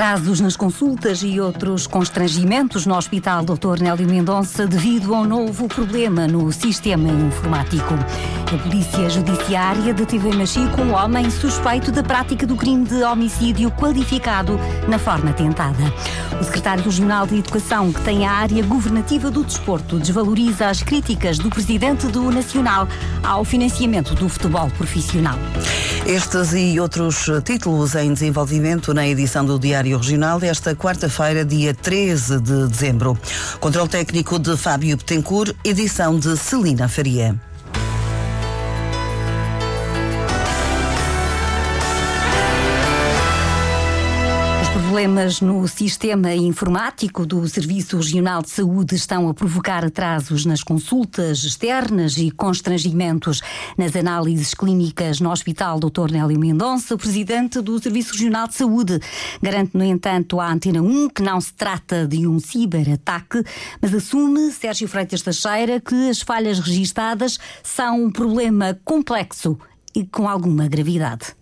Atrasos nas consultas e outros constrangimentos no Hospital Dr. Nélio Mendonça devido a um novo problema no sistema informático. A Polícia Judiciária deteve em Machico um homem suspeito da prática do crime de homicídio qualificado na forma tentada. O secretário regional de Educação, que tem a área governativa do desporto, desvaloriza as críticas do presidente do Nacional ao financiamento do futebol profissional. Estes e outros títulos em desenvolvimento na edição do Diário Regional desta quarta-feira, dia 13 de dezembro. Controle técnico de Fábio Betancourt, edição de Celina Faria. Problemas no sistema informático do Serviço Regional de Saúde estão a provocar atrasos nas consultas externas e constrangimentos nas análises clínicas no Hospital Dr. Nélio Mendonça. Presidente do Serviço Regional de Saúde garante, no entanto, à Antena 1 que não se trata de um ciberataque, mas assume, Sérgio Freitas Teixeira, que as falhas registadas são um problema complexo e com alguma gravidade.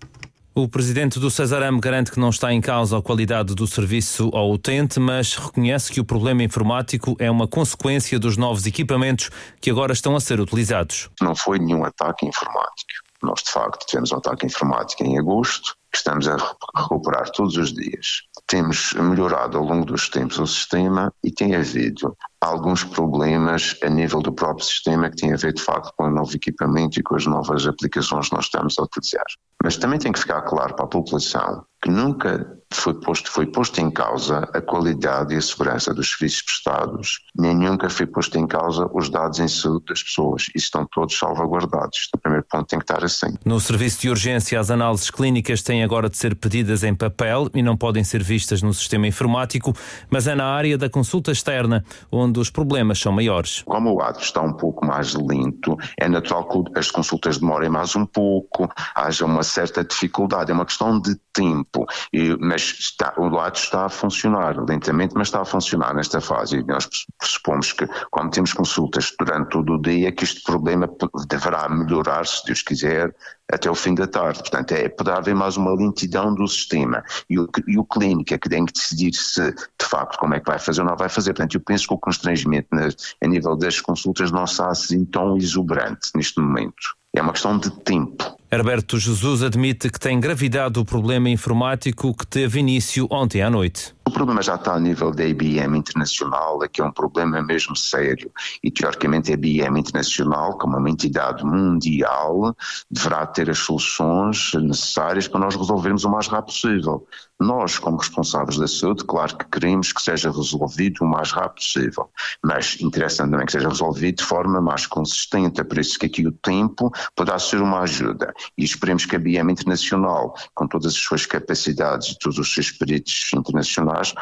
O presidente do Cesarame garante que não está em causa a qualidade do serviço ao utente, mas reconhece que o problema informático é uma consequência dos novos equipamentos que agora estão a ser utilizados. Não foi nenhum ataque informático. Nós, de facto, tivemos um ataque informático em agosto, que estamos a recuperar todos os dias. Temos melhorado ao longo dos tempos o sistema e tem havido alguns problemas a nível do próprio sistema que tem a ver, de facto, com o novo equipamento e com as novas aplicações que nós estamos a utilizar. Mas também tem que ficar claro para a população que nunca foi posto, foi posto em causa a qualidade e a segurança dos serviços prestados, nem nunca foi posto em causa os dados em saúde das pessoas. E estão todos salvaguardados. O primeiro ponto tem que estar assim. No serviço de urgência, as análises clínicas têm agora de ser pedidas em papel e não podem ser vistas no sistema informático, mas é na área da consulta externa onde os problemas são maiores. Como o ato está um pouco mais lento, é natural que as consultas demorem mais um pouco, haja uma certa dificuldade, é uma questão de tempo. E, mas está, o lado está a funcionar, lentamente, mas está a funcionar nesta fase. E nós pressupomos que, como temos consultas durante todo o dia, que este problema deverá melhorar, se Deus quiser, até o fim da tarde. Portanto, é, poderá haver mais uma lentidão do sistema. E o, e o clínico é que tem que decidir se, de facto, como é que vai fazer ou não vai fazer. Portanto, eu penso que o constrangimento na, a nível das consultas não está assim tão exuberante neste momento. É uma questão de tempo. Herberto Jesus admite que tem gravidade o problema informático que teve início ontem à noite. O problema já está a nível da IBM Internacional, é que é um problema mesmo sério. E, teoricamente, a IBM Internacional, como uma entidade mundial, deverá ter as soluções necessárias para nós resolvermos o mais rápido possível. Nós, como responsáveis da saúde, claro que queremos que seja resolvido o mais rápido possível, mas interessa também que seja resolvido de forma mais consistente, é por isso que aqui o tempo poderá ser uma ajuda. E esperemos que a IBM Internacional, com todas as suas capacidades e todos os seus peritos internacionais, faz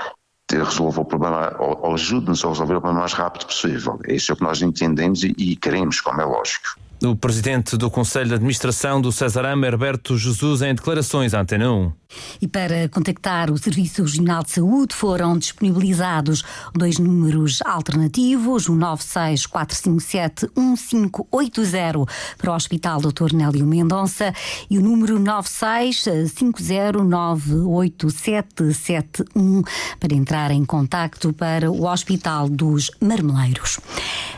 resolva o problema ou, ajude-nos a resolver o problema o mais rápido possível. É isso que nós entendemos e, e queremos, como é lógico. O presidente do Conselho de Administração do Cesarama, Herberto Jesus, em declarações à Antena 1. E para contactar o Serviço Regional de Saúde foram disponibilizados dois números alternativos, o 964571580 para o Hospital Dr. Nélio Mendonça e o número 965098771 para entrar em contacto para o Hospital dos Marmeleiros.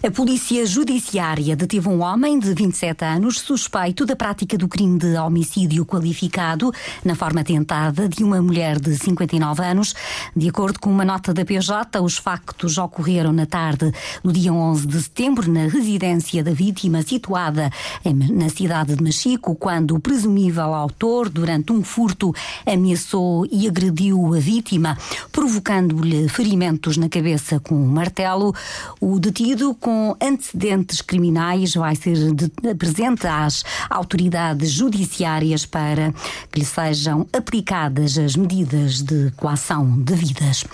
A Polícia Judiciária deteve um homem de 27 anos suspeito da prática do crime de homicídio qualificado na forma tentada de uma mulher de 59 anos. De acordo com uma nota da PJ, os factos ocorreram na tarde do dia 11 de setembro na residência da vítima situada na cidade de Machico, quando o presumível autor, durante um furto, ameaçou e agrediu a vítima, provocando-lhe ferimentos na cabeça com um martelo. O detido com antecedentes criminais vai ser de, apresenta às autoridades judiciárias para que lhe sejam aplicadas as medidas de coação devidas.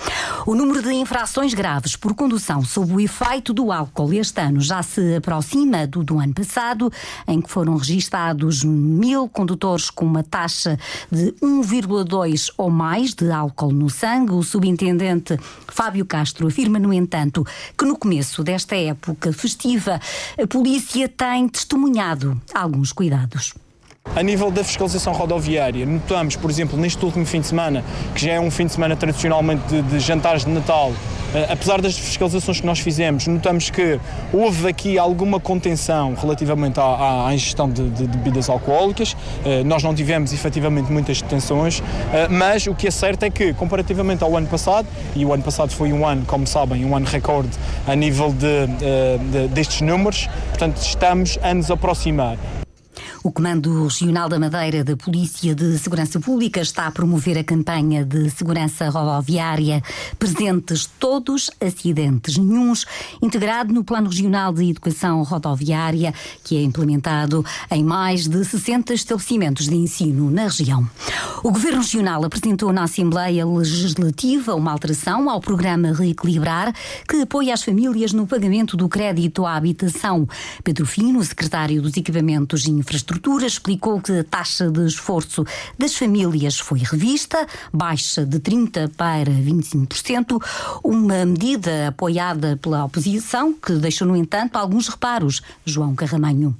O número de infrações graves por condução sob o efeito do álcool este ano já se aproxima do do ano passado, em que foram registados mil condutores com uma taxa de 1,2 ou mais de álcool no sangue. O subintendente Fábio Castro afirma, no entanto, que no começo desta época festiva a polícia tem testemunhado alguns cuidados. A nível da fiscalização rodoviária, notamos, por exemplo, neste último fim de semana, que já é um fim de semana tradicionalmente de, de jantares de Natal, uh, apesar das fiscalizações que nós fizemos, notamos que houve aqui alguma contenção relativamente à, à, ingestão de, de, de, bebidas alcoólicas. Uh, nós não tivemos efetivamente muitas detenções, uh, mas o que é certo é que, comparativamente ao ano passado, e o ano passado foi um ano, como sabem, um ano recorde a nível de, destes números, portanto, estamos a nos aproximar. O Comando Regional da Madeira da Polícia de Segurança Pública está a promover a campanha de segurança rodoviária Presentes Todos, Acidentes Nenhuns, integrado no Plano Regional de Educação Rodoviária, que é implementado em mais de 60 estabelecimentos de ensino na região. O Governo Regional apresentou na Assembleia Legislativa uma alteração ao programa Reequilibrar, que apoia as famílias no pagamento do crédito à habitação. Pedro Fino, secretário dos Equipamentos e Infraestrutura, Estrutura explicou que a taxa de esforço das famílias foi revista, baixa de 30% para 25%, uma medida apoiada pela oposição que deixou, no entanto, alguns reparos. João Carramanho.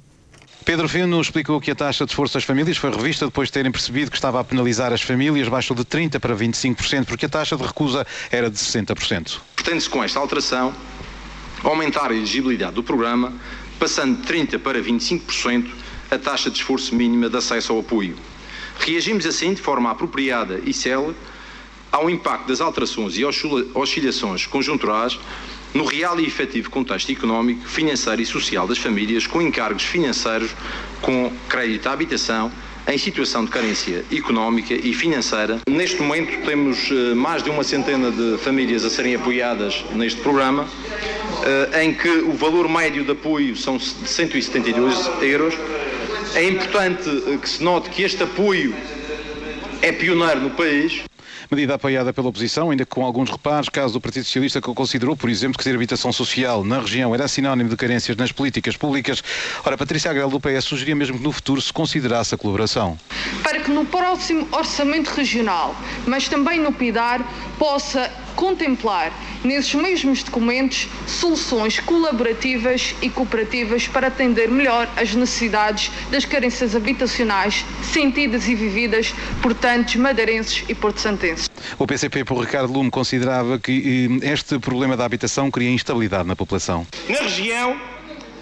Pedro Fino explicou que a taxa de esforço das famílias foi revista depois de terem percebido que estava a penalizar as famílias, baixou de 30% para 25%, porque a taxa de recusa era de 60%. Pretende-se com esta alteração aumentar a elegibilidade do programa, passando de 30% para 25%, a taxa de esforço mínima de acesso ao apoio. Reagimos assim de forma apropriada e célere ao impacto das alterações e oscilações conjunturais no real e efetivo contexto económico, financeiro e social das famílias com encargos financeiros com crédito à habitação em situação de carência económica e financeira. Neste momento temos eh, mais de uma centena de famílias a serem apoiadas neste programa, eh, em que o valor médio de apoio são de 172 euros é importante eh, que se note que este apoio é pioneiro no país. Medida apoiada pela oposição, ainda com alguns reparos, caso do Partido Socialista que considerou, por exemplo, que ter habitação social na região era sinónimo de carências nas políticas públicas. Ora, Patrícia Agrel do PS sugeria mesmo que no futuro se considerasse a colaboração. Para que no próximo orçamento regional, mas também no PIDAR, possa contemplar nesses mesmos documentos soluções colaborativas e cooperativas para atender melhor as necessidades das carências habitacionais sentidas e vividas por tantos madeirenses e porto-santenses. O PCP, por Ricardo Lume, considerava que eh, este problema da habitação cria instabilidade na população. Na região,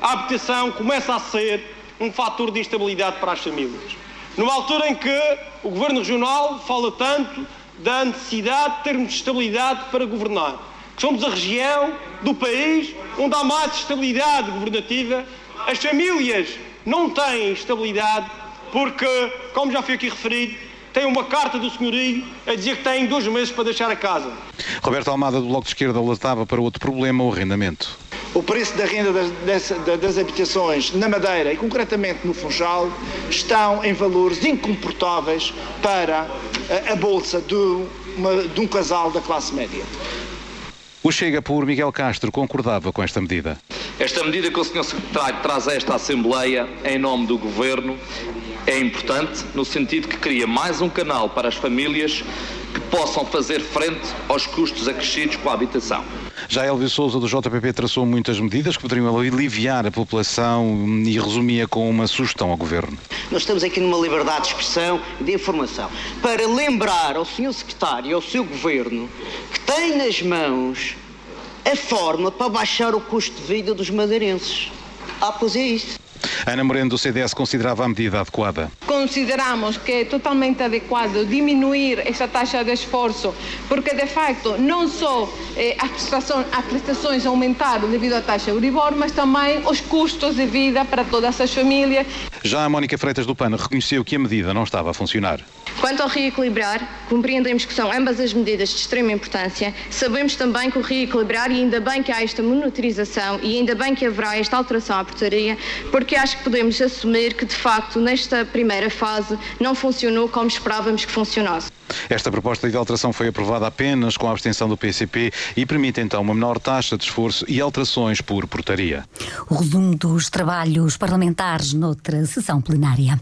a habitação começa a ser um fator de instabilidade para as famílias. Numa altura em que o Governo Regional fala tanto da necessidade de termos estabilidade para governar. Somos a região do país onde há mais estabilidade governativa. As famílias não têm estabilidade porque, como já foi aqui referido, têm uma carta do senhorio a dizer que têm dois meses para deixar a casa. Roberto Almada, do Bloco de Esquerda, alertava para outro problema, o arrendamento. O preço da renda das, das, das, habitações na Madeira e concretamente no Funchal estão em valores incomportáveis para a, bolsa de, uma, de um casal da classe média. O Chega por Miguel Castro concordava com esta medida. Esta medida que o Sr. Secretário traz a esta Assembleia em nome do Governo é importante no sentido que cria mais um canal para as famílias que possam fazer frente aos custos acrescidos com a habitação. Já Elvio Souza do JPP traçou muitas medidas que poderiam aliviar a população e resumia com uma sugestão ao Governo. Nós estamos aqui numa liberdade de expressão e de informação para lembrar ao Sr. Secretário e ao seu Governo que tem nas mãos a forma para baixar o custo de vida dos madeirenses. Ah, pois é isso. Ana Moreno do CDS considerava a medida adequada. Consideramos que é totalmente adequado diminuir essa taxa de esforço, porque de facto não só eh, as prestações aumentaram devido à taxa Euribor, mas também os custos de vida para todas as famílias. Já a Mónica Freitas do PAN reconheceu que a medida não estava a funcionar. Quanto ao reequilibrar, compreendemos que são ambas as medidas de extrema importância. Sabemos também que o reequilibrar, e ainda bem que há esta monitorização e ainda bem que haverá esta alteração à portaria, porque acho acho que podemos assumir que, de facto, nesta primeira fase não funcionou como esperávamos que funcionasse. Esta proposta de alteração foi aprovada apenas com a abstenção do PCP e permite então uma menor taxa de esforço e alterações por portaria. O resumo dos trabalhos parlamentares noutra sessão plenária.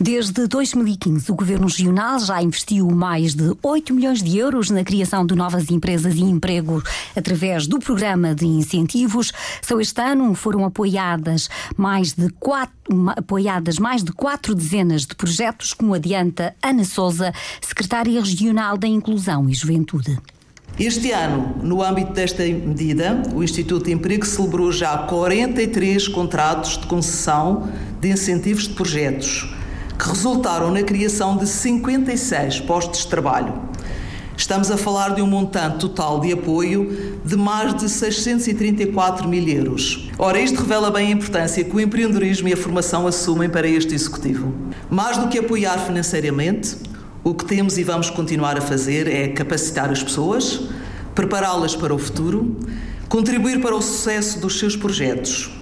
Desde 2015, o Governo Regional já investiu mais de 8 milhões de euros na criação de novas empresas e empregos através do programa de incentivos. Só este ano foram apoiadas mais de quatro, apoiadas mais de quatro dezenas de projetos, como adianta Ana Souza, secretária regional da Inclusão e Juventude. Este ano, no âmbito desta medida, o Instituto de Emprego celebrou já 43 contratos de concessão de incentivos de projetos, que resultaram na criação de 56 postos de trabalho. Estamos a falar de um montante total de apoio de mais de 634 mil euros. Ora, isto revela bem a importância que o empreendedorismo e a formação assumem para este Executivo. Mais do que apoiar financeiramente, o que temos e vamos continuar a fazer é capacitar as pessoas, prepará-las para o futuro, contribuir para o sucesso dos seus projetos.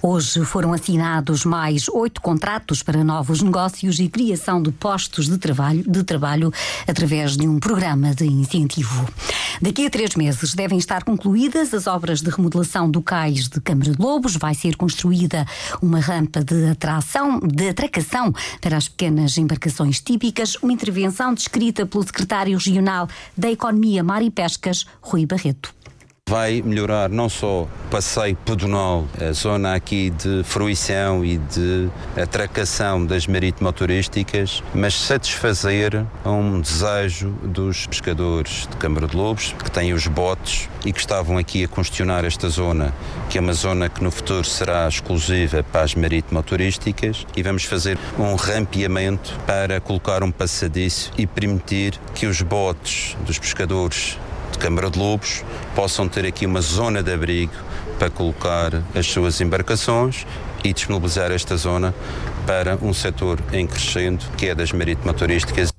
Hoje foram assinados mais oito contratos para novos negócios e criação de postos de trabalho, de trabalho através de um programa de incentivo. Daqui a três meses devem estar concluídas as obras de remodelação do cais de Câmara de Lobos. Vai ser construída uma rampa de atração, de atracação para as pequenas embarcações típicas. Uma intervenção descrita pelo secretário regional da Economia, Mar e Pescas, Rui Barreto. Vai melhorar não só o passeio pedonal, a zona aqui de fruição e de atracação das marítimo-turísticas, mas satisfazer um desejo dos pescadores de Câmara de Lobos, que têm os botes e que estavam aqui a questionar esta zona, que é uma zona que no futuro será exclusiva para as marítimo-turísticas, e vamos fazer um rampeamento para colocar um passadiço e permitir que os botes dos pescadores de Câmara de Lobos possam ter aqui uma zona de abrigo para colocar as suas embarcações e disponibilizar esta zona para um setor em crescendo, que é das marítimo-turísticas.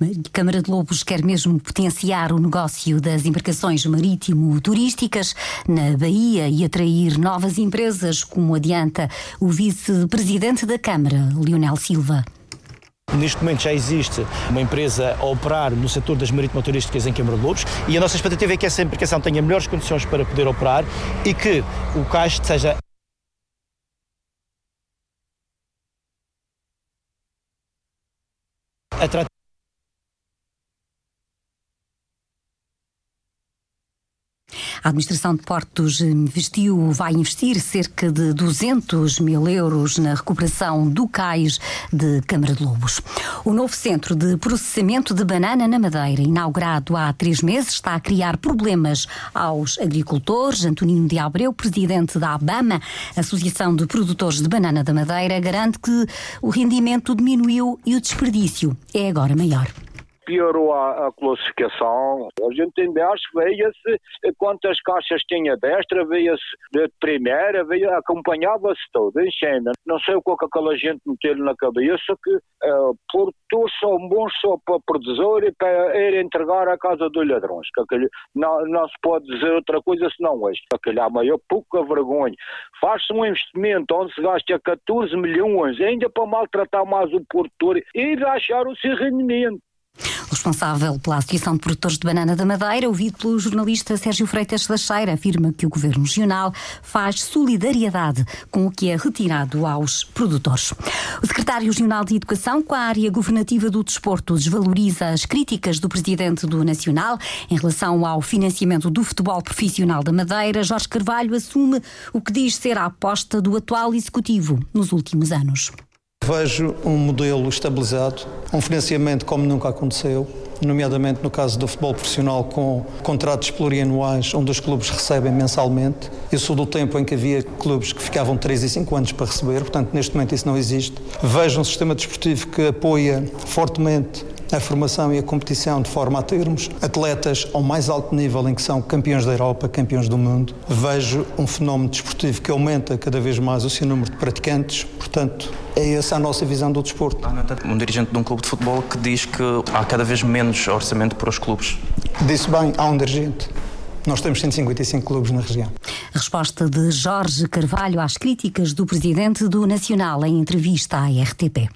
A Câmara de Lobos quer mesmo potenciar o negócio das embarcações marítimo-turísticas na Bahia e atrair novas empresas, como adianta o vice-presidente da Câmara, Leonel Silva. Neste momento já existe uma empresa a operar no setor das marítimo-turísticas em Câmara de Lobos e a nossa expectativa é que essa embarcação tenha melhores condições para poder operar e que o caixa seja atrativo. A Administração de Portos investiu, vai investir cerca de 200 mil euros na recuperação do cais de Câmara de Lobos. O novo centro de processamento de banana na Madeira, inaugurado há três meses, está a criar problemas aos agricultores. Antonino de Abreu, presidente da ABAMA, Associação de Produtores de Banana da Madeira, garante que o rendimento diminuiu e o desperdício é agora maior piorou a, a, classificação. A gente em Bélgica veia-se quantas caixas tinha destra, veia-se de primeira, veia, acompanhava-se todo, em cena. Não sei o que aquela gente meteu na cabeça que uh, produtores são bons só para produzir e para ir entregar à casa dos ladrões. Que aquele, não, não se pode dizer outra coisa senão este. Aquele há maior pouca vergonha. Faz-se um investimento onde se gasta 14 milhões ainda para maltratar mais o produtor e achar o seu rendimento. Responsável pela Associação de Produtores de Banana da Madeira, ouvido pelo jornalista Sérgio Freitas da Cheira, afirma que o Governo Regional faz solidariedade com o que é retirado aos produtores. O Secretário Regional de Educação, com a área governativa do desporto, desvaloriza as críticas do Presidente do Nacional em relação ao financiamento do futebol profissional da Madeira. Jorge Carvalho assume o que diz ser a aposta do atual Executivo nos últimos anos. Vejo um modelo estabilizado, um financiamento como nunca aconteceu, nomeadamente no caso do futebol profissional com contratos plurianuais onde os clubes recebem mensalmente. Eu sou do tempo em que havia clubes que ficavam 3 e 5 anos para receber, portanto neste momento isso não existe. Vejo um sistema desportivo que apoia fortemente a formação e a competição de forma a termos atletas ao mais alto nível em que são campeões da Europa, campeões do mundo. Vejo um fenómeno desportivo que aumenta cada vez mais o seu número de praticantes, portanto, é essa a nossa visão do desporto. Há um dirigente de um clube de futebol que diz que há cada vez menos orçamento para os clubes. Disse bem, há um dirigente. Nós temos 155 clubes na região. A resposta de Jorge Carvalho às críticas do presidente do Nacional em entrevista à RTP.